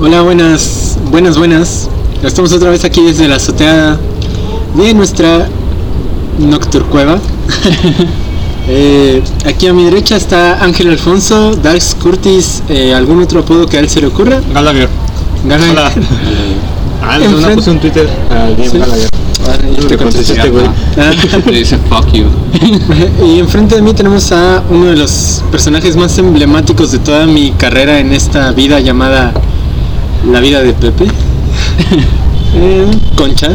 Hola, buenas, buenas, buenas. Estamos otra vez aquí desde la azotea de nuestra Nocturcueva. eh, aquí a mi derecha está Ángel Alfonso, Dax Curtis, eh, algún otro apodo que a él se le ocurra. Gallagher. Gana Hola. Ah, no puse un Twitter a Sí. Gallagher. te contesté este güey. Ah. Le dice fuck you. y enfrente de mí tenemos a uno de los personajes más emblemáticos de toda mi carrera en esta vida llamada La vida de Pepe. Eh, Concha.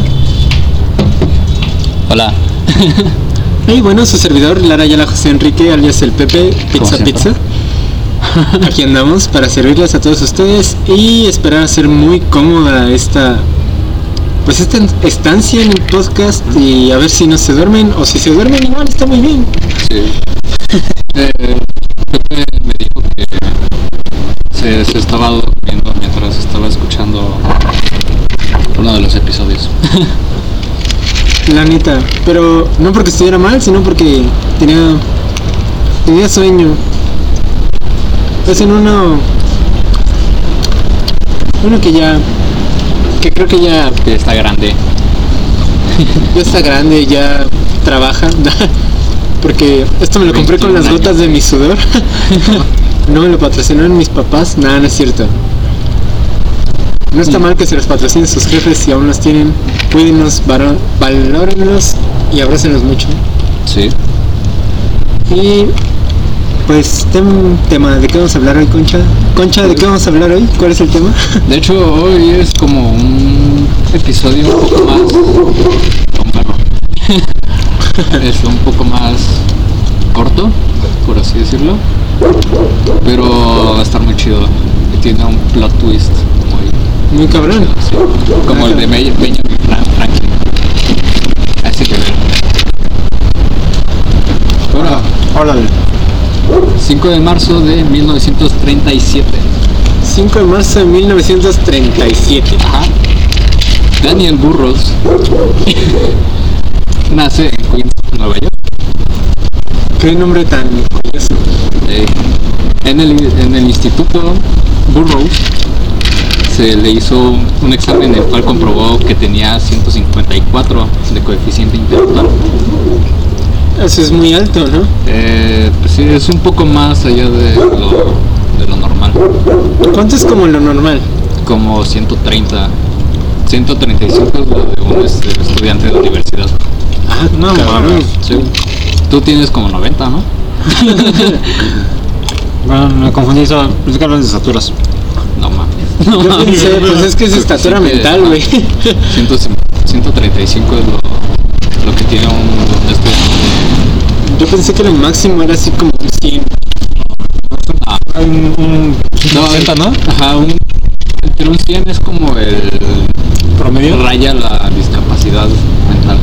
Hola. Y bueno, su servidor, Lara Yala José Enrique, alias el Pepe, Pizza. Pizza. Aquí andamos para servirles a todos ustedes y esperar hacer muy cómoda esta pues esta estancia en el podcast y a ver si no se duermen o si se duermen igual está muy bien. Sí. Eh, Pepe me dijo que se, se estaba estaba escuchando uno de los episodios. La neta, pero no porque estuviera mal, sino porque tenía tenía sueño. Es en uno uno que ya que creo que ya Que está grande. ya está grande, ya trabaja. Porque esto me lo compré con las 21 gotas de mi sudor. no me lo patrocinaron mis papás. Nada, no es cierto. No está mal que se los patrocinen sus jefes si aún los tienen. Cuídenos, varo- valórenlos y abrácenlos mucho. Sí. Y pues tem- tema, ¿de qué vamos a hablar hoy, Concha? Concha, ¿de qué vamos a hablar hoy? ¿Cuál es el tema? De hecho, hoy es como un episodio un poco más. Es un poco más corto, por así decirlo. Pero va a estar muy chido. Y tiene un plot twist muy cabrón. Sí, como el de Be- Benjamin Fran- Franklin. Así que ver. Ahora, Órale. 5 de marzo de 1937. 5 de marzo de 1937. Ajá. Daniel Burroughs nace en Queens, Nueva York. Qué nombre tan curioso. Eh, en, el, en el instituto Burroughs se le hizo un examen en el cual comprobó que tenía 154 de coeficiente intelectual. Eso es muy alto, ¿no? Eh, pues sí, es un poco más allá de lo, de lo normal, ¿Cuánto es como lo normal? como 130, 135 es lo de un este, estudiante de la universidad. Ah, No mames. Sí. Tú tienes como 90, ¿no? Bueno, me confundí eso. Pensé que hablan de estaturas. No mames. Yo pensé, pues es que es estatura mental, güey. 100 135 es lo, lo que tiene un, estudiante. Yo pensé que lo máximo era así como un 100. Ah, Un, un no, 60, ¿no? Ajá, un, entre un 100 es como el Promedio. raya la discapacidad mental.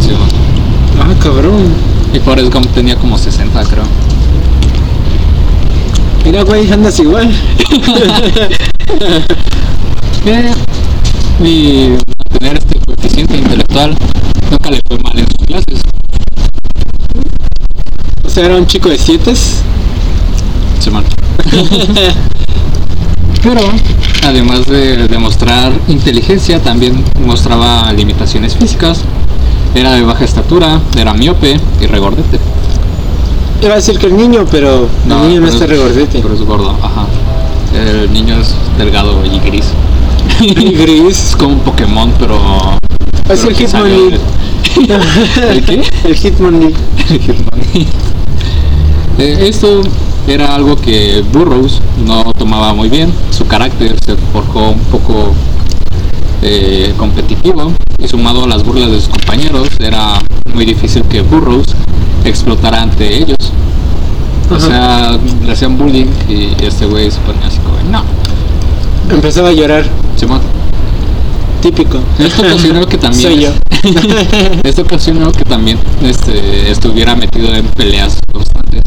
Sí, ¿no? Ah, cabrón. y Forrest Gump tenía como 60, creo. Mira, güey, andas igual. Y tener este coeficiente intelectual nunca le fue mal en sus clases. O sea, era un chico de 7 Simón. Pero además de demostrar inteligencia, también mostraba limitaciones físicas. Era de baja estatura, era miope y regordete. Iba a decir que el niño, pero el niño no está es- regordete. Pero es gordo, ajá. El niño es delgado y gris. Y gris. Es como un Pokémon, pero. Es pero el de- ¿El qué? El Hitmonlee. Eh, esto era algo que Burroughs no tomaba muy bien. Su carácter se forjó un poco eh, competitivo y sumado a las burlas de sus compañeros era muy difícil que Burroughs explotara ante ellos. O sea, le hacían bullying y este güey se ponía así como, no, Empezaba a llorar. Simón. Típico. Esto ocasionó que también Soy yo. esto ocasionó que también este, estuviera metido en peleas constantes.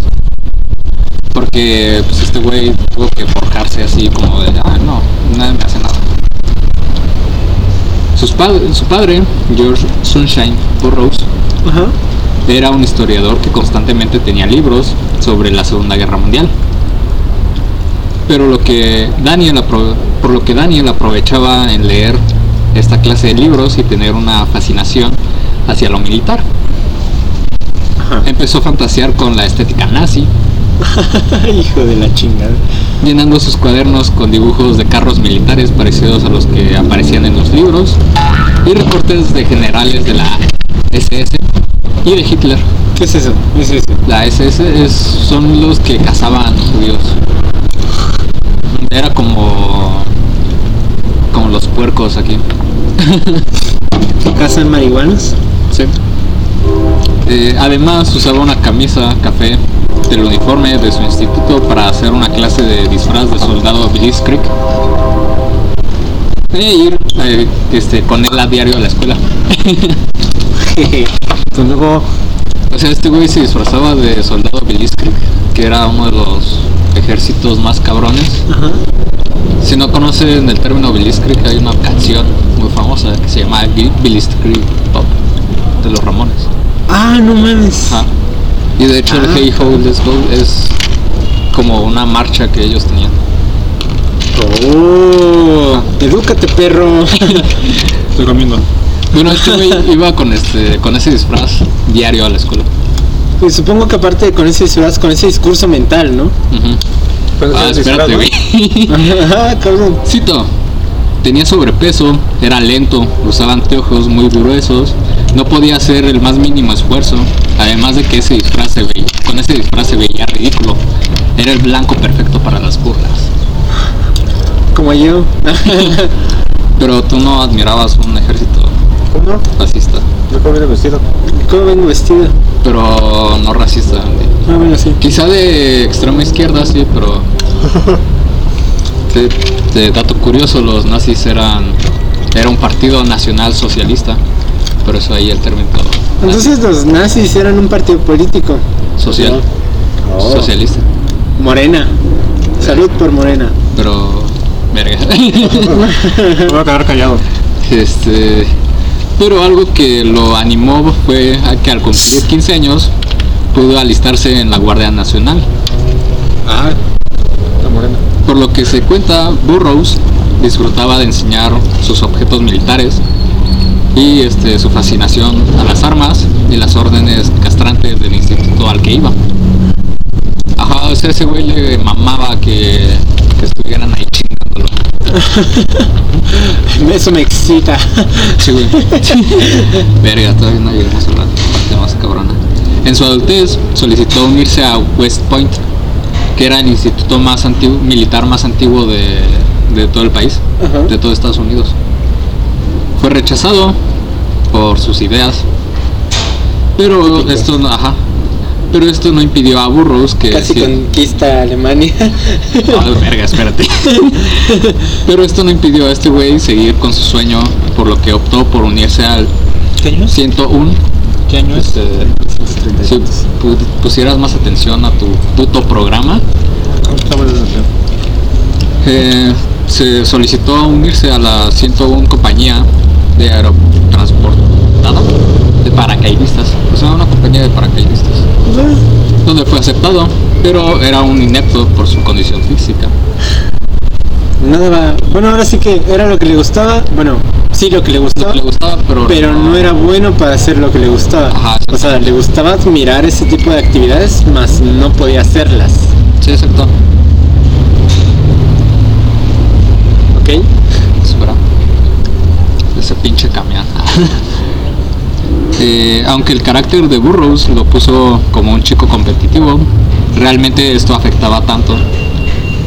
Porque pues este güey tuvo que forjarse así como de ah no, nadie me hace nada. Sus pad- su padre, George Sunshine Burroughs, Ajá. Era un historiador que constantemente tenía libros sobre la Segunda Guerra Mundial. Pero lo que Daniel por lo que Daniel aprovechaba en leer esta clase de libros y tener una fascinación hacia lo militar. Ajá. Empezó a fantasear con la estética nazi, Hijo de la chingada. llenando sus cuadernos con dibujos de carros militares parecidos a los que aparecían en los libros y reportes de generales de la SS y de Hitler. ¿Qué es eso? ¿Qué es eso? La SS es, son los que cazaban judíos. Era como como los puercos aquí. ¿Cazan marihuanos? Sí. Eh, además usaba una camisa café del uniforme de su instituto para hacer una clase de disfraz de soldado Blitzkrieg e ir eh, este, con él a diario a la escuela. Entonces luego, O sea, este güey se disfrazaba de soldado Blitzkrieg, que era uno de los ejércitos más cabrones. Ajá. Si no conocen el término Blitzkrieg, hay una canción muy famosa que se llama Bi- Blitzkrieg Pop de los Ramones. Ah, no mames. Ajá. Y de hecho el Ah. Hey Ho Let's Go es como una marcha que ellos tenían. Oh, edúcate, perro. estoy comiendo. Bueno, este güey iba con este con ese disfraz diario a la escuela. Y supongo que aparte con ese disfraz, con ese discurso mental, ¿no? Pero Ah, es espérate, güey. Ajá, cabrón. Cito. Tenía sobrepeso, era lento, usaba anteojos muy gruesos, no podía hacer el más mínimo esfuerzo, además de que ese disfraz se veía, con ese disfraz se veía ridículo. Era el blanco perfecto para las burlas. Como yo. Pero tú no admirabas un ejército ¿Cómo? fascista, Yo cómo viene vestido. ¿Cómo vengo vestido? pero no racista. Andy. Ah, bueno, sí. Quizá de extrema izquierda, sí, pero... De, de dato curioso, los nazis eran... Era un partido nacional socialista, por eso ahí el término Entonces los nazis eran un partido político. social, Oh. socialista. Morena. Salud por Morena. Pero... Verga. Me voy a quedar callado. Este, pero algo que lo animó fue a que al cumplir 15 años pudo alistarse en la Guardia Nacional. Ah, La morena. Por lo que se cuenta, Burroughs disfrutaba de enseñar sus objetos militares y este, su fascinación a las armas y las órdenes castrantes del instituto al que iba. Ajá, o sea, ese güey le mamaba que, que estuvieran. eso me excita. Sí, güey. Verga, todavía no llegamos a la parte más cabrona. En su adultez solicitó unirse a West Point, que era el instituto más antiguo, militar más antiguo de, de todo el país, Ajá. de todo Estados Unidos. Fue rechazado por sus ideas, pero esto no, ajá, pero esto no impidió a Burroughs que Casi sí- conquista Alemania. Ah, verga, espérate. Pero esto no impidió a este güey seguir con su sueño, por lo que optó por unirse al ¿Qué año 101. ¿Qué año es? Este, si pu- pusieras más atención a tu puto programa, eh, se solicitó unirse a la 101 compañía de aerotransportado de paracaidistas. O sea, una compañía de paracaidistas. Donde fue aceptado, pero era un inepto por su condición física. Nada va. Bueno, ahora sí que era lo que le gustaba. Bueno, sí, lo que le gustaba. que le gustaba, pero, Pero no era bueno para hacer lo que le gustaba. Ajá, o sea, le gustaba admirar ese tipo de actividades, mas no podía hacerlas. Sí, exacto. ¿Ok? Espera. Ese pinche camión. Eh, aunque el carácter de Burroughs lo puso como un chico competitivo, realmente esto afectaba tanto.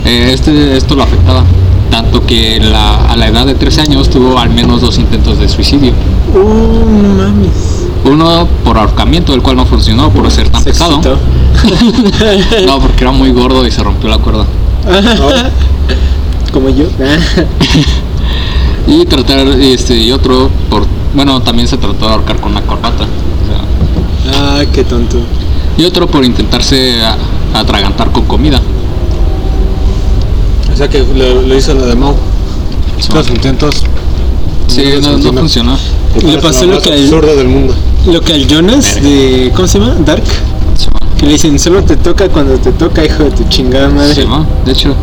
eh, este, esto lo afectaba tanto que la- a la edad de 13 años tuvo al menos dos intentos de suicidio. Uh, mames. Uno por ahorcamiento, el cual no funcionó por ser tan Se pesado. No, porque era muy gordo y se rompió la cuerda. Como yo. Y tratar, este, y otro por, bueno, también se trató de ahorcar con una corbata. o sea, ah, qué tonto. y otro por intentarse a- atragantar con comida. O sea que lo, lo hizo la de Mau. Los intentos. Sí, no, no funcionó. Le pasó lo lo que al- del mundo. Lo que al Jonas de. ¿Cómo se llama? Dark. Que le dicen, solo te toca cuando te toca, hijo de tu chingada madre. Sí, ¿no? De hecho,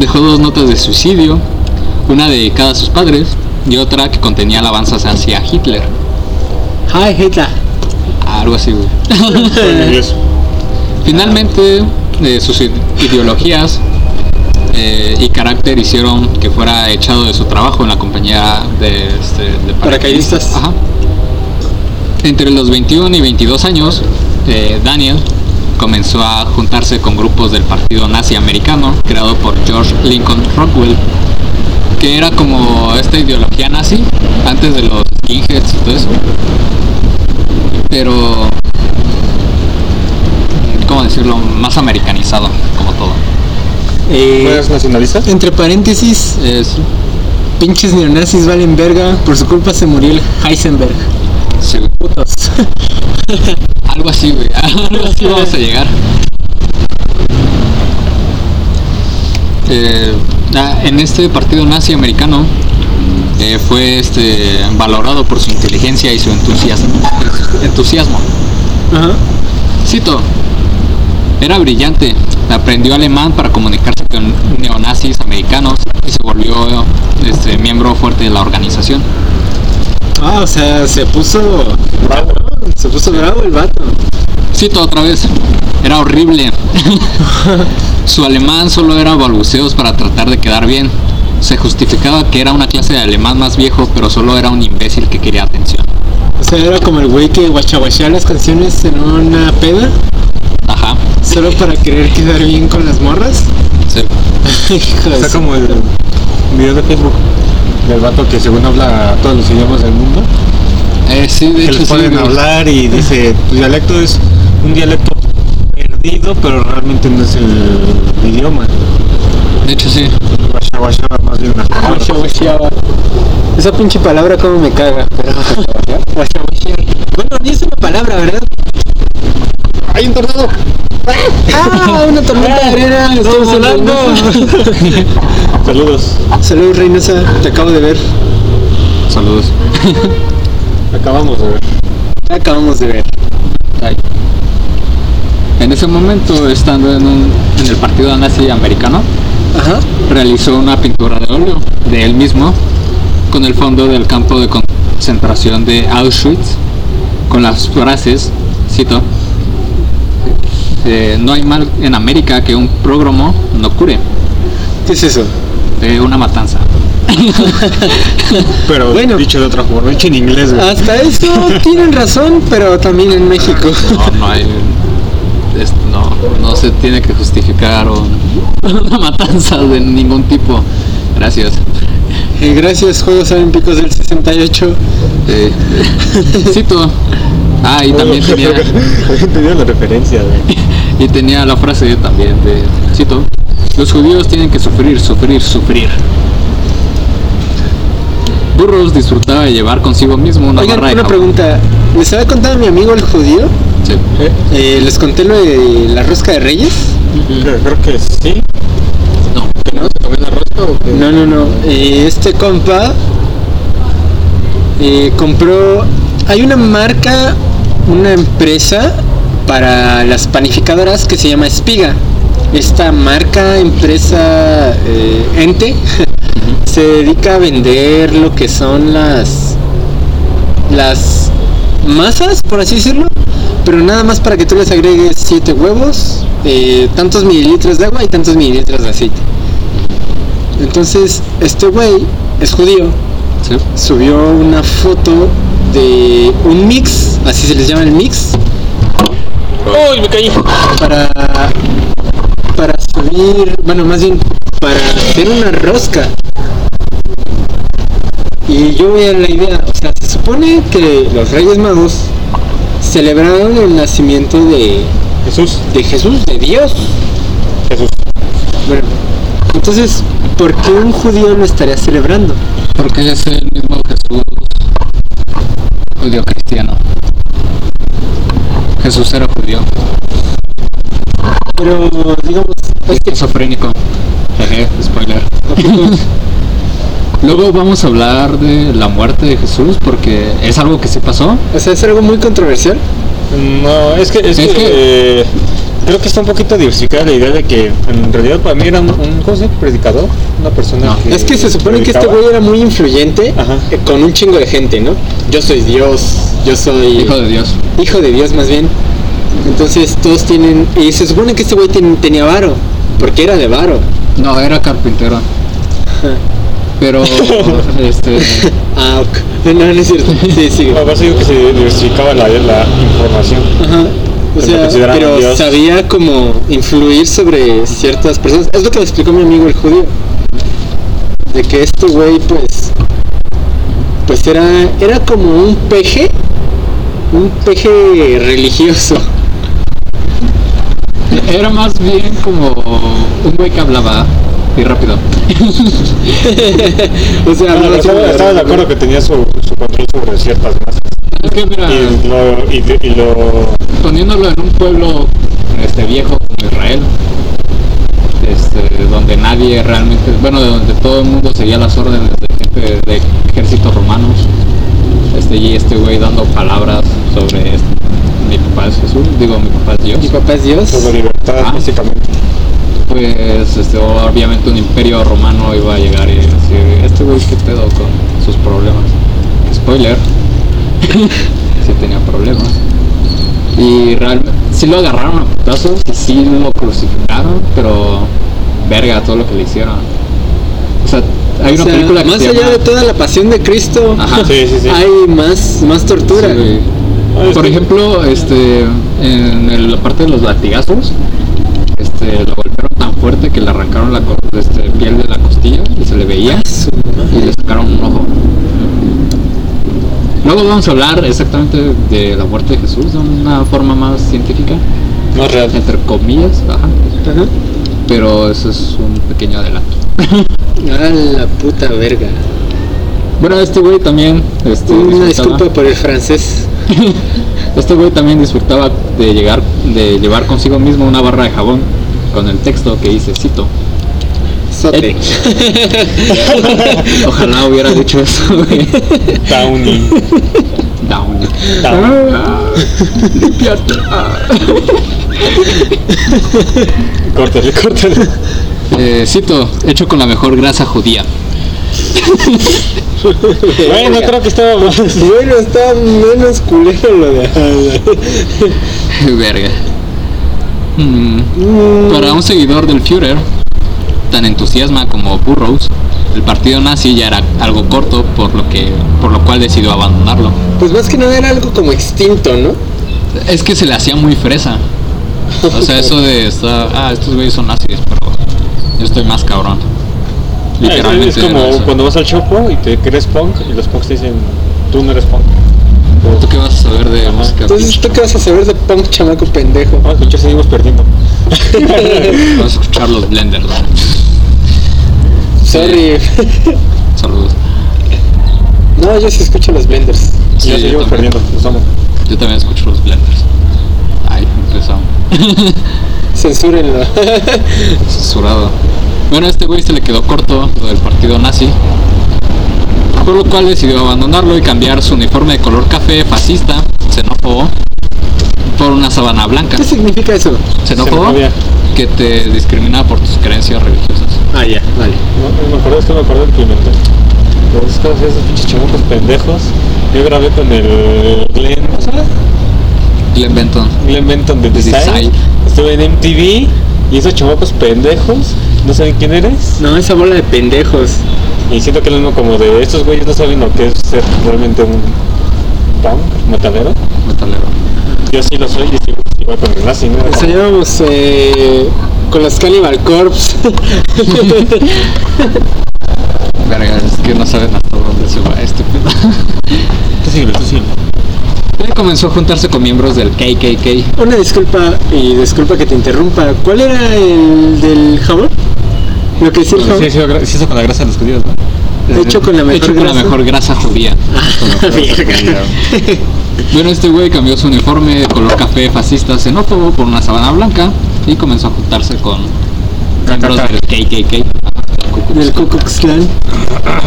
dejó dos notas de suicidio, una dedicada a sus padres y otra que contenía alabanzas hacia Hitler. Hi, Hitler. Algo así, güey. Finalmente, eh, sus ide- ideologías eh, y carácter hicieron que fuera echado de su trabajo en la compañía de, este, de Paracaidistas. Ajá. Entre los 21 y 22 años, eh, Daniel comenzó a juntarse con grupos del partido nazi americano creado por George Lincoln Rockwell, que era como esta ideología nazi antes de los skinheads y todo eso. Pero ¿cómo decirlo? Más americanizado, como todo. Eh, ¿No eres nacionalista? entre paréntesis, Es, pinches neonazis valen verga. Por su culpa se murió el Heisenberg. Putos. algo así, güey. Algo así vamos a llegar. Eh, en este partido nazi americano eh, fue este valorado por su inteligencia y su entusiasmo. entusiasmo. Ajá. Cito, era brillante, aprendió alemán para comunicarse con neonazis americanos y se volvió este, miembro fuerte de la organización. Ah, o sea, se puso bravo. Se puso bravo el vato. Cito otra vez, era horrible. Su alemán solo era balbuceos para tratar de quedar bien. Se justificaba que era una clase de alemán más viejo, pero solo era un imbécil que quería atención. O sea, era como el güey que guachaguachea las canciones en una peda. Ajá. Solo para querer quedar bien con las morras. Sí. Está su- como el video de Facebook del vato que según habla todos los idiomas del mundo. Eh, sí, de que hecho les sí. pueden güey. hablar y dice, tu dialecto es un dialecto perdido, pero realmente no es el idioma. De hecho sí. Guasha, guasha, más bien una. Esa pinche palabra como me caga. Pero. Bueno, ni es una palabra, ¿verdad? ¡Hay un tornado! Ah, una tormenta de arena. Estamos hablando. Saludos. Saludos, Reynosa. Te acabo de ver. Saludos. Acabamos de ver. Acabamos de ver. Ay. En ese momento, estando en, un- en el partido nazi americano, Ajá. realizó una pintura de óleo de él mismo con el fondo del campo de concentración de Auschwitz con las frases, cito, eh, no hay mal en América que un prógromo no cure, ¿Qué es eso? eh, una matanza. Pero Bueno. dicho de otra forma, dicho en inglés, güey. Hasta eso tienen razón, pero también en México. No, no hay, es- no, no se tiene que justificar un- una matanza de ningún tipo. Gracias. Eh, gracias, Juegos Olímpicos del 68. Eh, cito. Ah, y también tenía... tenía la referencia. Y tenía la frase también de, cito, los judíos tienen que sufrir, sufrir, sufrir. Burros disfrutaba de llevar consigo mismo una Oigan, barra de una jabón. pregunta. ¿Les había contado a mi amigo el judío? Sí. Eh, ¿Les conté lo de la rosca de reyes? Creo, creo que sí. No. ¿Que no se comió la rosca o qué? No, no, no. Eh, este compa eh, compró... Hay una marca, una empresa para las panificadoras que se llama Espiga. Esta marca, empresa, eh, ente, se dedica a vender lo que son las las masas, por así decirlo, pero nada más para que tú les agregues siete huevos, eh, tantos mililitros de agua y tantos mililitros de aceite. Entonces, este güey es judío, Sí. subió una foto de un mix, así se les llama el mix, ¡Uy, me caí! para para subir, bueno, más bien para hacer una rosca. Y yo voy a la idea, o sea, se supone que los Reyes Magos celebraron el nacimiento de, Jesús. de Jesús, de Dios. Jesús. Bueno, entonces, ¿por qué un judío lo estaría celebrando? Porque es el mismo Jesús judío cristiano. Jesús era judío. Pero, digamos, es que Esquizofrénico. Jeje, spoiler. Luego vamos a hablar de la muerte de Jesús porque es algo que sí pasó. o sea, es algo muy controversial. No, es que, es, Es que, que- eh, Creo que está un poquito diversificada la idea de que en realidad para mí era un, un ¿cómo se llama? predicador, una persona No. que Es que se supone que este güey era muy influyente Ajá. eh, con un chingo de gente, ¿no? Yo soy Dios, yo soy Hijo de Dios. hijo de Dios más bien. Entonces todos tienen... Y se supone que este güey ten- tenía varo, porque era de varo. No, era carpintero. Pero, este, Ah, ok. No, no es cierto. Sí, sí. No, por eso digo que se diversificaba la, la información. Ajá. O sea, pero Dios. sabía como influir sobre ciertas personas. Es lo que me explicó mi amigo el judío. De que este güey, pues, pues era, era como un peje, un peje religioso. era más bien como un güey que hablaba y rápido. o sea, estaba, de acuerdo que tenía su, su control sobre ciertas masas. Es que mira, Y lo, y, de- y lo poniéndolo en un pueblo este viejo como Israel, este, donde nadie realmente, bueno, de donde todo el mundo seguía las órdenes de gente de ejércitos romanos, este y este güey dando palabras sobre este, mi papá es Jesús, digo mi papá es Dios, Mi papá es Dios. sobre libertad, Ah. básicamente. pues este, obviamente un imperio romano iba a llegar y decir, este güey qué pedo con sus problemas. Spoiler, sí tenía problemas. Y realmente, sí lo agarraron a putazos y sí lo crucificaron, pero verga todo lo que le hicieron. O sea, hay una O sea, película que más allá llama- de toda la pasión de Cristo, Ajá. Sí, sí, sí. hay más, más tortura. Sí. Ah, Por ejemplo, este, en el- la parte de los latigazos, este, lo golpearon tan fuerte que le arrancaron la este, piel de la costilla y se le veía Su y le sacaron un ojo. Luego vamos a hablar exactamente de la muerte de Jesús de una forma más científica, Más real. entre comillas, ajá. Ajá. pero eso es un pequeño adelanto. A la puta verga. bueno, este güey también, este, Una disfrutaba- disculpa por el francés. Este güey también disfrutaba de llegar, de llevar consigo mismo una barra de jabón con el texto que dice, cito, Sote. ojalá hubiera dicho eso, güey. Downy. Down. Down. Ah, limpiate. Ah. Córtale, córtale. Eh, cito, hecho con la mejor grasa judía. Bueno, creo que estaba más. Bueno, está menos culero lo de Verga. Mm, Para un seguidor del Führer, tan entusiasma como Burroughs, el partido nazi ya era algo corto, por lo que, por lo cual decidió abandonarlo. Pues más que nada era algo como extinto, ¿no? Es que se le hacía muy fresa. O sea, eso de estar, ah, estos güeyes son nazis, pero yo estoy más cabrón. Literalmente. Es como cuando vas al chopo y te crees punk y los punks te dicen, tú no eres punk. ¿Tú qué vas a saber de música? Entonces? ¿tú qué vas a saber de punk chamaco pendejo? Vamos a escuchar, seguimos perdiendo. Vas a escuchar los blenders. ¿no? Sorry. Saludos. No, yo sí escucho los blenders. Sí, yo seguimos también. perdiendo, los amo. Yo también escucho los blenders. Ay, empezamos. Censúrenlo. Censurado. Bueno, a este güey se le quedó corto lo del partido nazi. Por lo cual decidió abandonarlo y cambiar su uniforme de color café fascista, xenófobo, por una sábana blanca. ¿Qué significa eso? Xenófobo Xenofobia. que te discrimina por tus creencias religiosas. Ah, ya, vale. No, me acuerdo, es que me acuerdo del que inventé. Pero es que esos pinches chamucos pendejos. Yo grabé con el Glenn, ¿cómo se llama? Glenn Benton. Glenn Benton de Design. Design. Estuve en MTV y esos chamacos pendejos no saben quién eres. No, esa bola de pendejos. Y siento que lo mismo como de estos güeyes no saben lo que es ser realmente un punk, metalero. Metalero. Yo sí lo soy y estoy igual con el nazi, ¿no? Era como- Enseñábamos eh, con los Cannibal Corpse. Verga, es que no saben hasta dónde se va este pedo. Tú síguele, tú síguele. Él comenzó a juntarse con miembros del KKK. Una disculpa y disculpa que te interrumpa. ¿Cuál era el del jabón? Lo que Sí, jabón. sí, gra- sí, eso con la grasa de los judíos, ¿no? Hecho con la mejor Hecho con la grasa. mejor grasa judía. Bueno, este güey cambió su uniforme de color café fascista xenófobo por una sabana blanca y comenzó a juntarse con miembros del KKK, del Ku Klux Klan.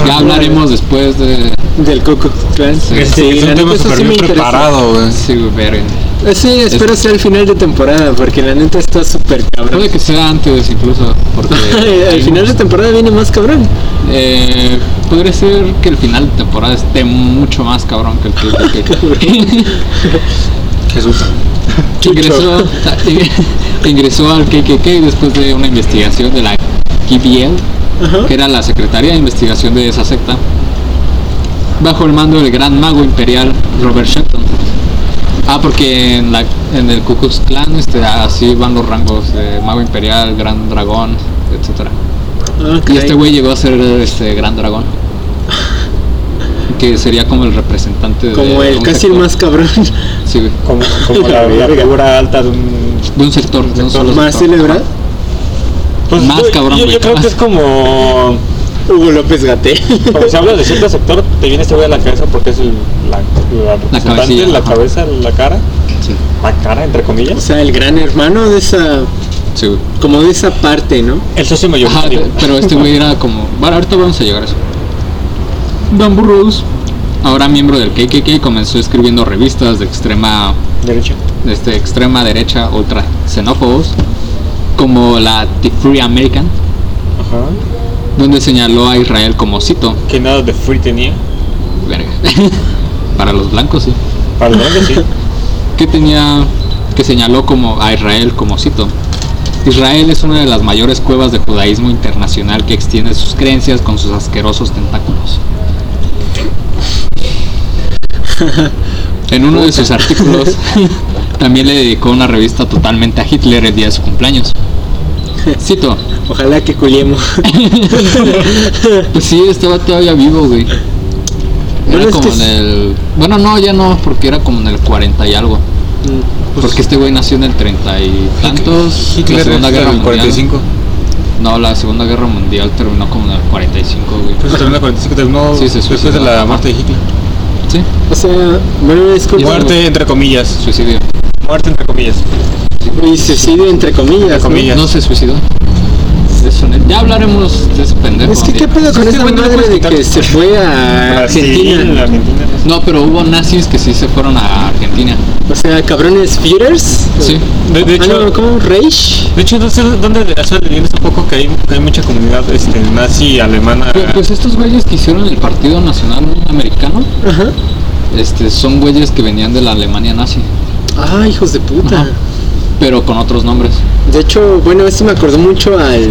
Ya hablaremos después de. Del Ku Klux Klan. Sí, Este es la un neta, tema súper sí bien preparado, güey. Sí, güey, Sí, espero sea el final de temporada, porque la neta está súper cabrón. Puede que sea antes incluso, porque. Al final de temporada viene más cabrón. Eh, podría ser que el final de temporada esté mucho más cabrón que el que Jesús. ingresó, ingresó al KKK después de una investigación de la KBL, Ajá. que era la Secretaría de Investigación de esa secta, bajo el mando del gran mago imperial Robert Shelton. Ah, porque en, la, en el Ku Klux Klan este, así van los rangos de mago imperial, gran dragón, etcétera. Ah, Y este güey llegó a ser este gran dragón. Que sería como el representante de Como el casi el sector. más cabrón. Sí, güey. Como, como la, la figura alta de un... De un sector, de un solo más sector. celebrado. Pues Más yo, cabrón, yo, güey. yo creo que es como... Hugo López Gaté. Cuando se habla de cierto sector, te viene este güey a la cabeza porque es el, la, la representante, la cabeza, la cara. Sí, La cara, entre o comillas. sea, el gran hermano de esa. sí. Como de esa parte, ¿no? El socio mayoritario. de- pero este güey era como. Bueno, ahorita vamos a llegar a eso. Dan Burroughs, ahora miembro del KKK, comenzó escribiendo revistas de extrema, Derecho. de este, extrema derecha ultra xenófobos, como la The Free American, Ajá. donde señaló a Israel como cito, Que nada de free tenía. verga. Para los blancos, sí. Para el hombre, sí. que tenía que señaló como a Israel como cito Israel es una de las mayores cuevas de judaísmo internacional que extiende sus creencias con sus asquerosos tentáculos. En uno de sus artículos también le dedicó una revista totalmente a Hitler el día de su cumpleaños. Cito, Ojalá que culiemos. pues sí, estaba todavía vivo, güey. Bueno, Era es como que en el... Bueno, no, ya no, porque era como en el 40 y algo. Mm, Porque este güey nació en el 30 y tantos. Hitler la Segunda Guerra Mundial. 45. No, la Segunda Guerra Mundial terminó como en el 45, güey. Pues terminó el 45, terminó Sí, se después de la muerte de Hitler. Sí, O sea, bueno, es como. Muerte entre comillas. suicidio. Muerte entre comillas. Y suicidio entre comillas. Entre ¿no? comillas. No se suicidó. Ya hablaremos de ese pendejo. Es que un qué pedo con Este esa madre de que se fue a Argentina. Argentina. No, pero hubo nazis que sí se fueron a Argentina. O sea, cabrones Führers. Sí. De, de Ah, hecho, no, ¿cómo? Reich. de hecho, no sé dónde hace poco que hay, que hay mucha comunidad este, nazi alemana. Pues, pues estos güeyes que hicieron el Partido Nacional Americano, Ajá. este, son güeyes que venían de la Alemania nazi, Ah, hijos de puta. Ajá. pero con otros nombres. De hecho, bueno, esto me acordó mucho al.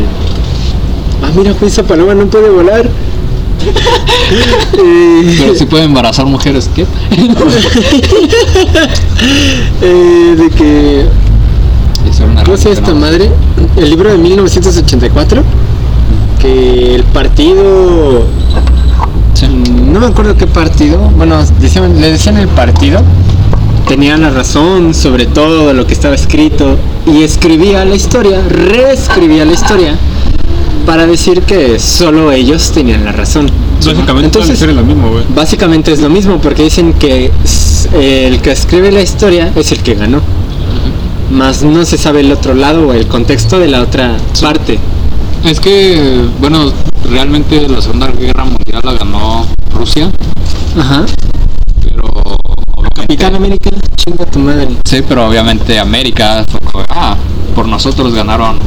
Ah, mira, pues esa paloma no puede volar. Eh, Pero sí puede embarazar mujeres, ¿qué? eh, de que. ¿Cómo se esta madre? El libro de 1984. Que el partido. Sí. No me acuerdo qué partido. Bueno, decían- le decían el partido. Tenía la razón sobre todo lo que estaba escrito. Y escribía la historia, reescribía la historia. Para decir que solo ellos tenían la razón. Básicamente, Entonces- es lo mismo. Básicamente es lo mismo porque dicen que el que escribe la historia es el que ganó. Más no se sabe el otro lado o el contexto de la otra parte. Es que, bueno, realmente la Segunda Guerra Mundial la ganó Rusia, Ajá. Capitán América, chinga tu madre. sí, pero obviamente América fue ah, por nosotros ganaron.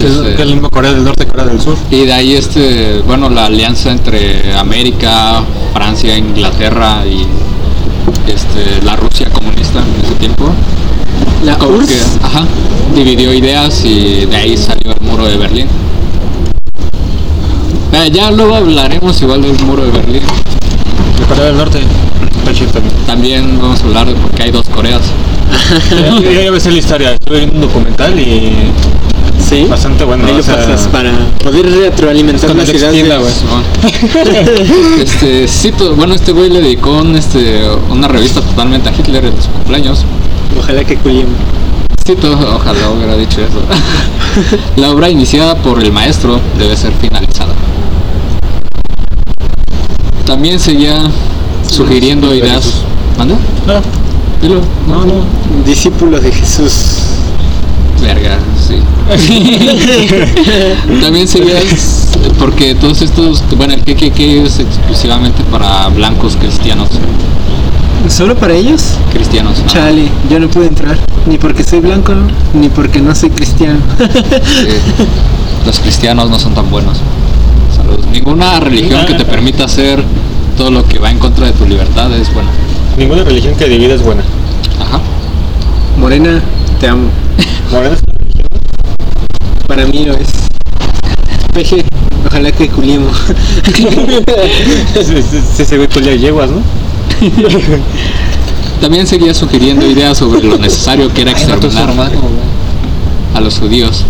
Es, que es lo mismo Corea del Norte Corea del Sur. y de ahí este, bueno, la alianza entre América, Francia, Inglaterra y este, la Rusia comunista en ese tiempo, La como URSS. que, ajá, dividió ideas y de ahí salió el muro de Berlín. Eh, ya luego hablaremos igual del muro de Berlín. De Corea del Norte. También. Vamos a hablar de por qué hay dos Coreas. Ya, ya, ves la historia. Estuve viendo un documental y Sí. bastante bueno. Ahí o lo sea, pasas para poder retroalimentar ideas extienda, de- este, sí, to- bueno, este güey le dedicó un, este, una revista totalmente a Hitler en su cumpleaños. Ojalá que culiemos. Sí, ojalá hubiera dicho eso. La obra iniciada por el maestro debe ser finalizada. También seguía sugiriendo ideas. ¿Manda? No, Dilo. no, no. Discípulos de Jesús. Verga, sí. También serías, porque todos estos, bueno, el KKK es exclusivamente para blancos cristianos. ¿Solo para ellos? Cristianos. ah, Chale, yo no pude entrar. Ni porque soy blanco, ni porque no soy cristiano. eh, los cristianos no son tan buenos. Saludos. Ninguna religión que te permita hacer todo lo que va en contra de tu libertad es buena. Ninguna religión que divida es buena. Ajá. Morena, te amo. Morena es una religión. Para mí lo es. Peje, ojalá que culiemos. Sí, se ve con yeguas, ¿no? También seguía sugiriendo ideas sobre lo necesario que era exterminar a los judíos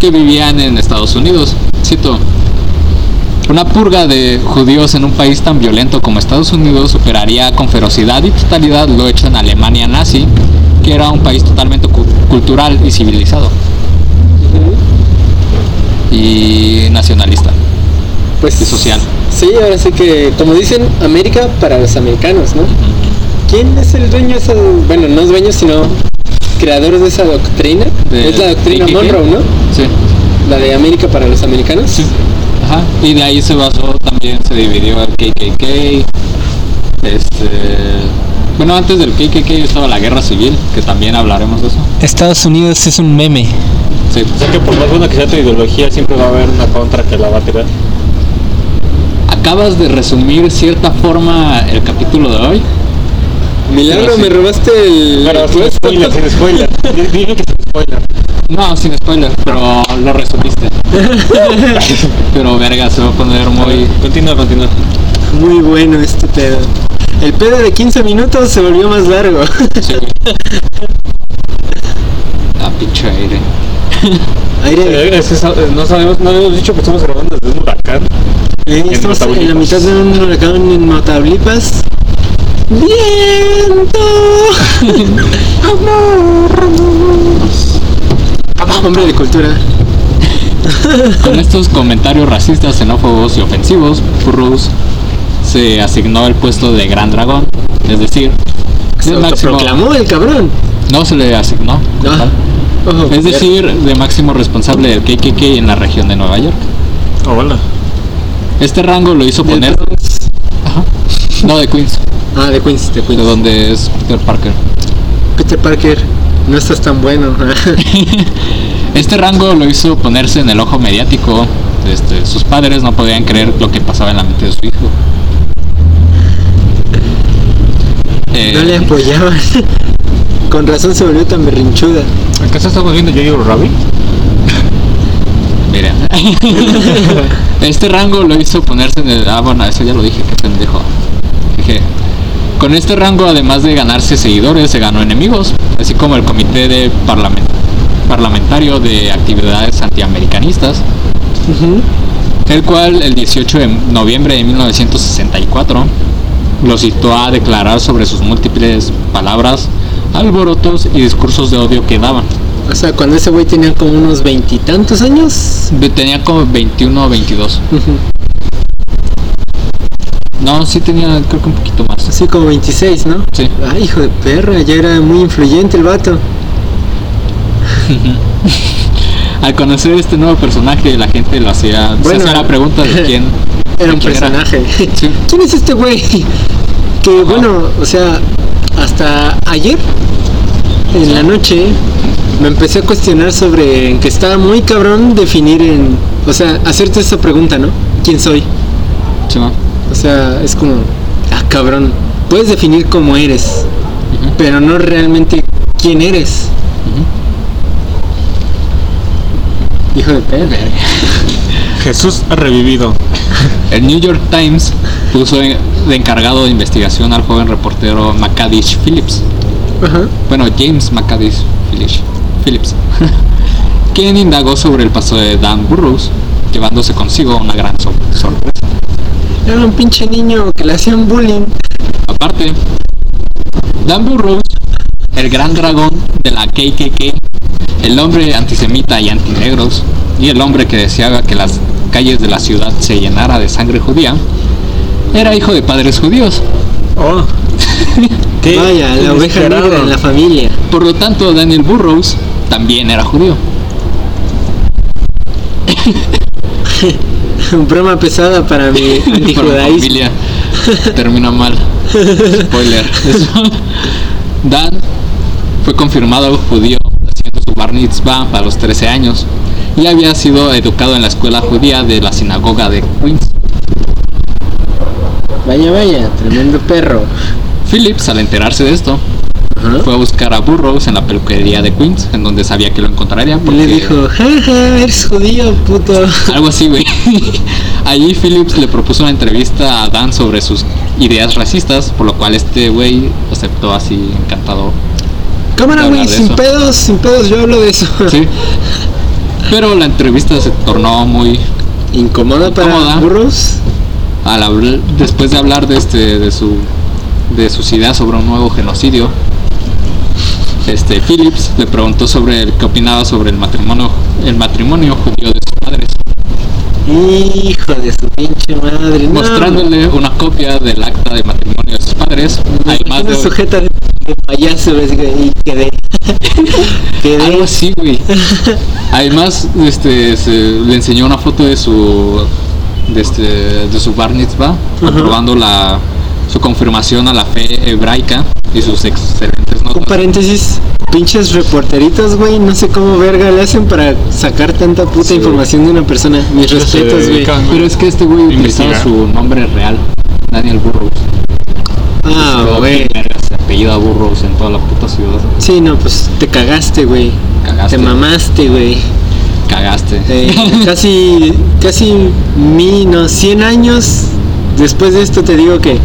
que vivían en Estados Unidos. Cito, una purga de judíos en un país tan violento como Estados Unidos superaría con ferocidad y totalidad lo hecho en Alemania nazi, que era un país totalmente cu- cultural y civilizado. Y nacionalista. Pues Y social. Sí, ahora sí que, como dicen, América para los americanos, ¿no? ¿Quién es el dueño de esa, bueno, no es dueño, sino creador de esa doctrina? De- es la doctrina. Monroe, ¿no? Sí. La de América para los americanos. Ajá. Y de ahí se basó también, se dividió el KKK. Este. Bueno, antes del KKK estaba la guerra civil, que también hablaremos de eso. Estados Unidos es un meme. Sí. O sea que por más buena que sea tu ideología, siempre va a haber una contra que la va a tirar. Acabas de resumir cierta forma el capítulo de hoy. Milagro, sí. me robaste el Pero spoiler, sin spoiler. Di- Dime que sin spoiler. No, sin spoiler, pero lo resumiste. pero verga, se va a poner muy. Continúa, continúa. Muy bueno este pedo. El pedo de 15 minutos se volvió más largo. Sí. Ah, pinche aire. Aire, Eh, es- es- no sabemos, no habíamos dicho que estamos grabando desde un huracán. eh, en estamos en la mitad de un huracán en Motaulipas. ¡Viento! ¡Amor! Hombre de cultura. Con estos comentarios racistas, xenófobos y ofensivos, Purrus se asignó el puesto de Gran Dragón, es decir, Se de máximo, autoproclamó el cabrón. no se le asignó, Ah. es decir, de máximo responsable del KKK en la región de Nueva York. Hola. Este rango lo hizo poner. Ajá. no de Queens, Ah, de Queens, de de Queens. donde es Peter Parker. Peter Parker, no estás tan bueno. Este rango lo hizo ponerse en el ojo mediático. Este, sus padres no podían creer lo que pasaba en la mente de su hijo. Eh, no le apoyaban. Con razón se volvió tan berrinchuda. ¿Acaso estamos viendo Jojo Rabbit? Mira. este rango lo hizo ponerse en el. Ah, bueno, eso ya lo dije, qué pendejo. Dije. Con este rango, además de ganarse seguidores, se ganó enemigos, así como el Comité de Parlament- Parlamentario de Actividades Antiamericanistas, el cual el 18 de noviembre de 1964 lo citó a declarar sobre sus múltiples palabras, alborotos y discursos de odio que daban. O sea, cuando ese güey tenía como unos veintitantos años. Tenía como 21 o 22. Ujú. No, sí tenía creo que un poquito más. Así como 26, ¿no? Sí. Ay, hijo de perra, ya era muy influyente el vato. Al conocer este nuevo personaje, la gente lo hacía, se Bueno, hacía la pregunta de quién Era un quién personaje. Sí. ¿Quién es este güey? Que bueno, o sea, hasta ayer en la noche me empecé a cuestionar sobre que estaba muy cabrón definir en, o sea, hacerte esa pregunta, ¿no? ¿Quién soy? Sí, ¿no? O sea, es como, ah, cabrón, puedes definir cómo eres, pero no realmente quién eres. Hijo de perra. Jesús ha revivido. El New York Times puso de encargado de investigación al joven reportero Macadish Phillips. Ajá. Bueno, James Macadish Phillips. Phillips. quien indagó sobre el paso de Dan Burroughs, llevándose consigo una gran sor- sorpresa. Era un pinche niño que le hacían bullying. Aparte, Dan Burroughs, el gran dragón de la KKK, el hombre antisemita y antinegros, y el hombre que deseaba que las calles de la ciudad se llenara de sangre judía, era hijo de padres judíos. Oh, ¿Qué? Vaya, la oveja negra en la familia. Por lo tanto, Daniel Burroughs también era judío. Broma pesada para mi antijudaísmo. familia termina mal. Spoiler. Dan fue confirmado judío haciendo su bar mitzvah a los 13 años y había sido educado en la escuela judía de la sinagoga de Queens. Vaya, vaya, tremendo perro. Phillips, al enterarse de esto, fue a buscar a Burroughs en la peluquería de Queens, en donde sabía que lo encontraría. Y Porque le dijo, jaja, eres judío, puto. Algo así, güey. Allí Phillips le propuso una entrevista a Dan sobre sus ideas racistas, por lo cual este güey aceptó así encantado. Cámara, hablar güey, sin eso. pedos, sin pedos, yo hablo de eso. Sí. Pero la entrevista se tornó muy Incómoda para burros. al habl- después de hablar de este de su de sus ideas sobre un nuevo genocidio. Este Phillips le preguntó sobre el- qué opinaba sobre el matrimonio el matrimonio judío de sus padres, Hijo de su pinche madre. no. mostrándole una copia del acta de matrimonio de sus padres, además de sujeta de, de payaso, y quedé. quedé. Algo así, güey. Además, este, se- le enseñó una foto de su, de este, de su bar mitzvah, comprobando la, su confirmación a la fe hebraica y sus excelentes Un notas. paréntesis, pinches reporteritos, güey, no sé cómo verga le hacen para sacar tanta puta Sí. información de una persona. Mis respetos, güey. Pero es que este güey utilizaba su nombre real, Daniel Burroughs. Ah, güey. Se apellida Burroughs en toda la puta ciudad. Sí, no, pues te cagaste, güey. Cagaste. Te mamaste, güey. Cagaste. Eh, casi, casi mi, no, 100 años después de esto te digo que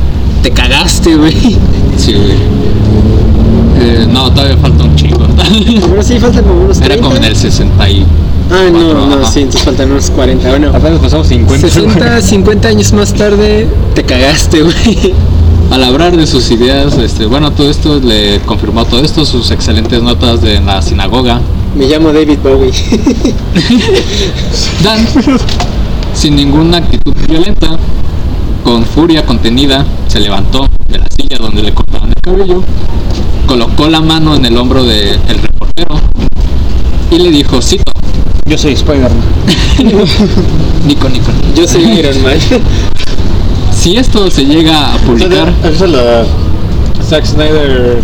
te cagaste, güey. Sí, güey. Eh, no, todavía falta un chingo. Pero sí, faltan como unos 30. Era como en el 60 y... Ah, no, no, ajá. sí, entonces faltan unos 40. Bueno, Apenas pasamos 50. 60, 50 años más tarde te cagaste, güey. Al hablar de sus ideas, este, bueno, todo esto le confirmó todo esto, sus excelentes notas de la sinagoga. Me llamo David Bowie. Dan, sin ninguna actitud violenta, con furia contenida, se levantó de la silla donde le cortaban el cabello, colocó la mano en el hombro del reportero y le dijo, cito, Yo soy Spider-Man. Nico, Nico, Yo soy Iron Man. si esto se llega a publicar, ¿Has visto la Zack Snyder?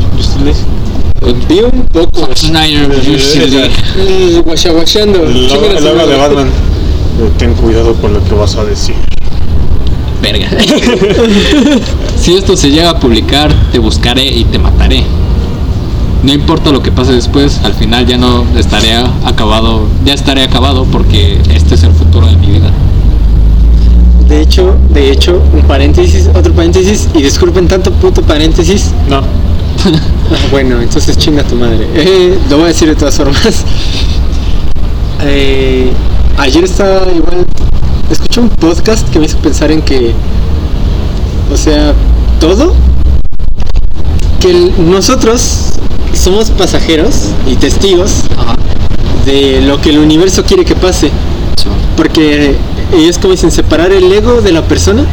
Vi un poco. Snyder, silly. Eh, Guachaguachando. El logo, de. Batman. Ten cuidado con lo que vas a decir. Verga. si esto se llega a publicar, te buscaré y te mataré. No importa lo que pase después, al final ya no estaré acabado, ya estaré acabado porque este es el futuro de mi vida. De hecho, de hecho, un paréntesis, otro paréntesis, y disculpen tanto puto paréntesis. No. Ah, bueno, entonces chinga tu madre. Eh, lo voy a decir de todas formas. Eh, ayer estaba igual, escuché un podcast que me hizo pensar en que, o sea, todo, que el- nosotros somos pasajeros y testigos Ajá. de lo que el universo quiere que pase. Porque ellos como dicen, separar el ego de la persona,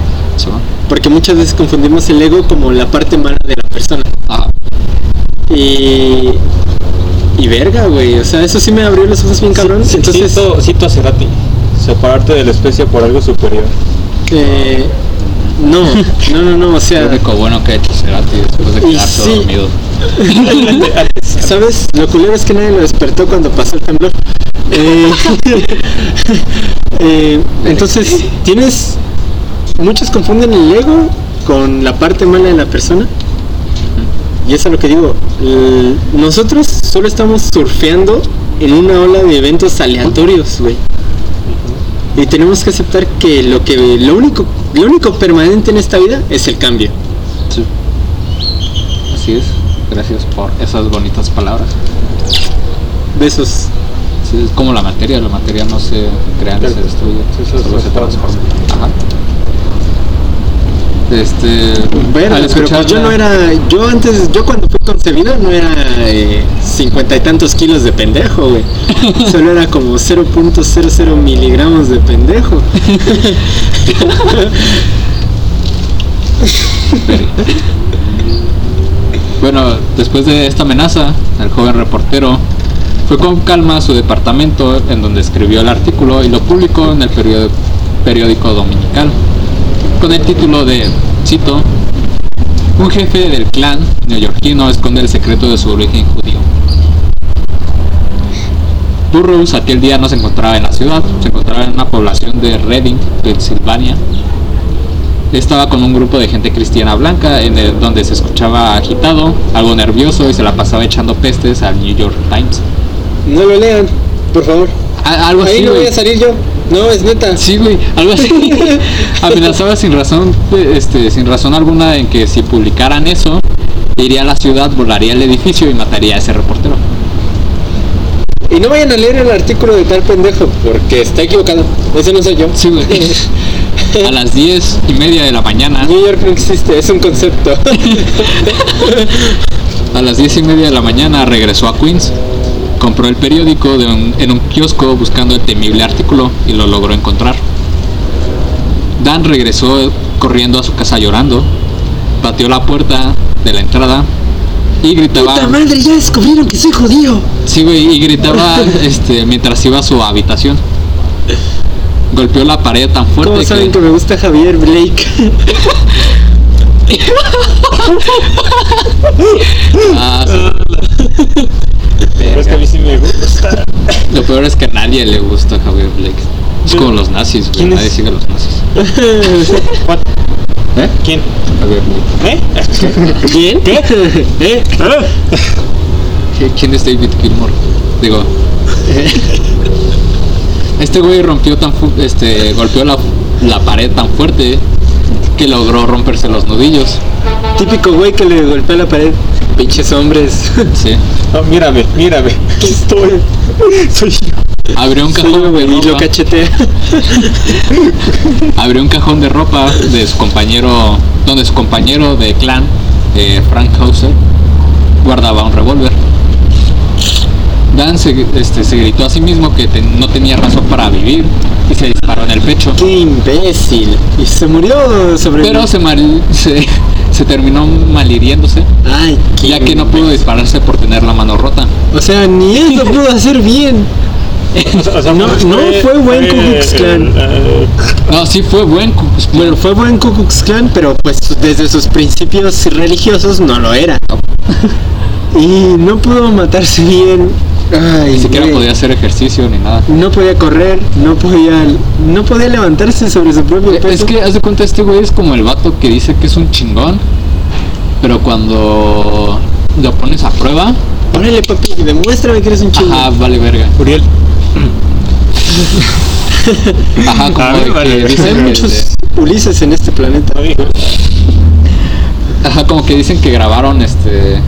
porque muchas veces confundimos el ego como la parte mala de la persona. Ajá. Y. Y verga, güey. O sea, eso sí me abrió los ojos bien cabrón. Entonces, cito, cito a Cerati. Separarte de la especie por algo superior. eh, no, no, no, no. O Lo sea, único bueno que ha hecho Cerati después de quedarse sí. dormido. ¿sabes? Lo culero es que nadie lo despertó cuando pasó el temblor. Eh, eh, entonces, tienes. Muchos confunden el ego con la parte mala de la persona. Y eso es lo que digo. Nosotros solo estamos surfeando en una ola de eventos aleatorios, güey. Y tenemos que aceptar que lo que lo único lo único permanente en esta vida es el cambio. Sí. Así es. Gracias por esas bonitas palabras. Besos. Sí, es como la materia, la materia no se crea ni se destruye, Sí, solo se transforma. Ajá. Este, al pero pues yo no era, yo antes, yo cuando fui concebido no era eh, cincuenta y tantos kilos de pendejo, güey. Solo era como 0.00 miligramos de pendejo. Bueno, después de esta amenaza, el joven reportero fue con calma a su departamento en donde escribió el artículo y lo publicó en el periódico, periódico dominical con el título de, cito, un jefe del clan neoyorquino esconde el secreto de su origen judío. Burroughs aquel día no se encontraba en la ciudad, se encontraba en una población de Reading, Pensilvania. Estaba con un grupo de gente cristiana blanca en el, donde se escuchaba agitado, algo nervioso y se la pasaba echando pestes al New York Times. No lo lean, por favor. A- algo Ahí así, no voy a salir yo. No, es neta. Sí, güey, algo así. Amenazaba sin razón, este, sin razón alguna en que si publicaran eso, iría a la ciudad, volaría el edificio y mataría a ese reportero. Y no vayan a leer el artículo de tal pendejo, porque está equivocado. Ese no soy yo. Sí, güey. A las diez y media de la mañana, New York no existe, es un concepto. a las diez y media de la mañana regresó a Queens, compró el periódico de un- en un kiosco buscando el temible artículo y lo logró encontrar. Dan regresó corriendo a su casa llorando, pateó la puerta de la entrada y gritaba. ¡Puta madre! Ya descubrieron que soy judío. Sí, güey, y gritaba este, mientras iba a su habitación. Golpeó la pared tan fuerte ¿Cómo saben que me gusta Javier Blake? Ah, sí. Pero es que a mí sí me gusta. Lo peor es que a nadie le gusta a Javier Blake. Es como los nazis, güey. ¿Quién es? Nadie sigue a los nazis. ¿Eh? ¿Quién? Javier Blake. ¿Eh? ¿Quién? ¿Qué? ¿Eh? ¿Qui- ¿Quién es David Gilmore? Digo. Este güey rompió tan fu- este golpeó la, la pared tan fuerte que logró romperse los nudillos. Típico güey que le golpea la pared. Pinches hombres. Sí. Ah, mírame, mírame. Aquí estoy. Soy yo. Abrió un cajón de güey, y lo ropa. cachetea. abrió un cajón de ropa de su compañero, donde su compañero de clan, eh, Frank Hauser, guardaba un revólver. Dan se, este, se gritó a sí mismo que te- no tenía razón para vivir y se disparó en el pecho. ¡Qué imbécil! Y se murió sobre. Pero se, mal- se, se terminó malhiriéndose, Ay, qué ya que no pudo dispararse por tener la mano rota. O sea, ni él lo pudo hacer bien. O sea, o sea, No, no fue buen Ku Klux Klan. eh, No, sí fue buen. Ku Klux Klan. Bueno, fue buen Ku Klux Klan, pero pues desde sus principios religiosos no lo era. Y no pudo matarse bien. Ay, ni siquiera podía hacer ejercicio ni nada. No podía correr, no podía, no podía levantarse sobre su propio peso. Es que, haz de cuenta, este güey es como el vato que dice que es un chingón, pero cuando lo pones a prueba, Órale, papi, demuéstrame que eres un chingo. ajá, vale verga. Uriel. Ajá, como que vale verga. dicen Hay muchos Ulises en este planeta. Ajá, como que dicen que grabaron este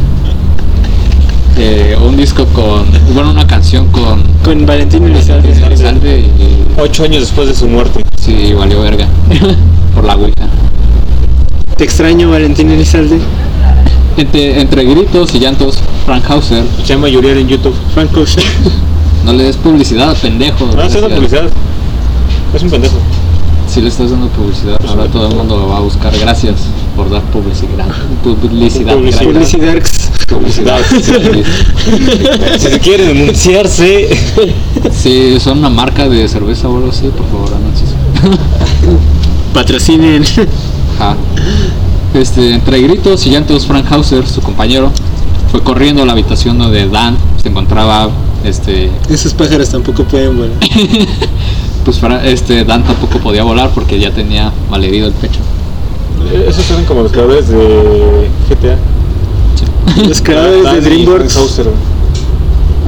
eh, un disco con, bueno, una canción con Con Valentín Elizalde. Elizalde y Ocho años después de su muerte. sí, valió verga por la ouija. Te extraño, Valentín Elizalde. Entre, entre gritos y llantos, Frank Hauser, Se llama Uriel en YouTube. Frank Ocean. no le des publicidad, pendejo. No, estoy dando decía. publicidad. Es un pendejo. Si le estás dando publicidad, ahora todo el mundo lo va a buscar. Gracias por dar publicidad. Publicidad. Publicidad. gracias. Publicidad. Publicidad. Si se quieren anunciarse. Si son una marca de cerveza o algo así, por favor, anuncios. Patrocinen. Ajá. Este, entre gritos y llantos, Frank Hauser, su compañero, fue corriendo a la habitación donde Dan se encontraba. Este, Esos pájaros tampoco pueden volar. pues Fra- este, Dan tampoco podía volar porque ya tenía malherido el pecho. Esos eran como los creadores de GTA. Los creadores de DreamWorks.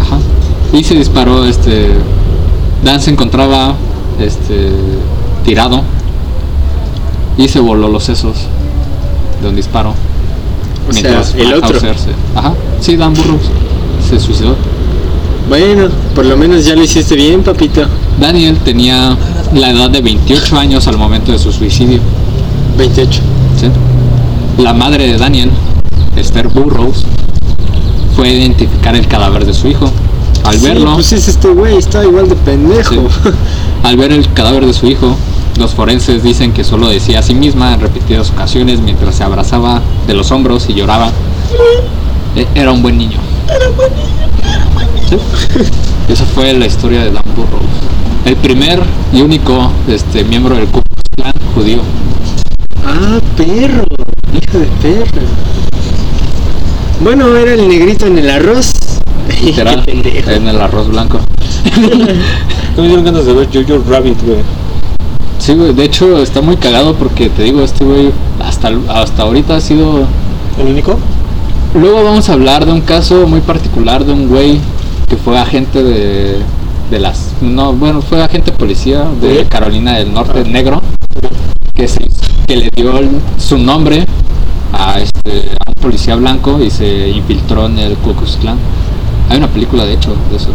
Ajá. Y se disparó, este. Dan se encontraba este tirado y se voló los sesos de un disparo. O sea, Mientras el Frank otro. Hauser se- Ajá. Sí, Dan Burroughs se suicidó. Bueno, por lo menos ya lo hiciste bien, papito. Daniel tenía la edad de 28 años al momento de su suicidio. 28. ¿sí? La madre de Daniel, Esther Burroughs, fue a identificar el cadáver de su hijo. Al Sí, verlo, Pues es este güey, está igual de pendejo. Sí. Al ver el cadáver de su hijo, los forenses dicen que solo decía a sí misma en repetidas ocasiones mientras se abrazaba de los hombros y lloraba. E- Era un buen niño. Era un buen niño. ¿Sí? Esa fue la historia de Dan Burroughs. El primer y único este, miembro del Ku Klux judío. Ah, perro. Hijo de perro. Bueno, era el negrito en el arroz. Literal, Qué pendejo. en el arroz blanco. No me dieron ganas de ver Jojo Rabbit, güey. Sí, güey, de hecho está muy cagado porque te digo, este güey hasta, hasta ahorita ha sido... ¿El único? Luego vamos a hablar de un caso muy particular de un güey que fue agente de, de las... No, bueno, fue agente policía de Sí. Carolina del Norte, Ah. negro, que, se- que le dio el- su nombre a, este, a un policía blanco y se infiltró en el Ku Klux Klan. Hay una película, de hecho, de eso.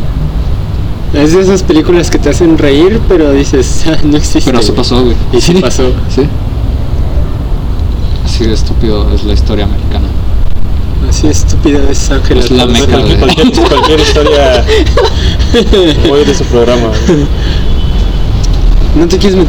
Es de esas películas que te hacen reír, pero dices, "Ah, no existe. Pero sí güey". pasó, güey. Y sí pasó. Sí. Así de estúpido es la historia americana. Así estúpida es Ángela. Es la meca Cualquier, de- cualquier, cualquier historia voy de su programa. güey. No te quieres meter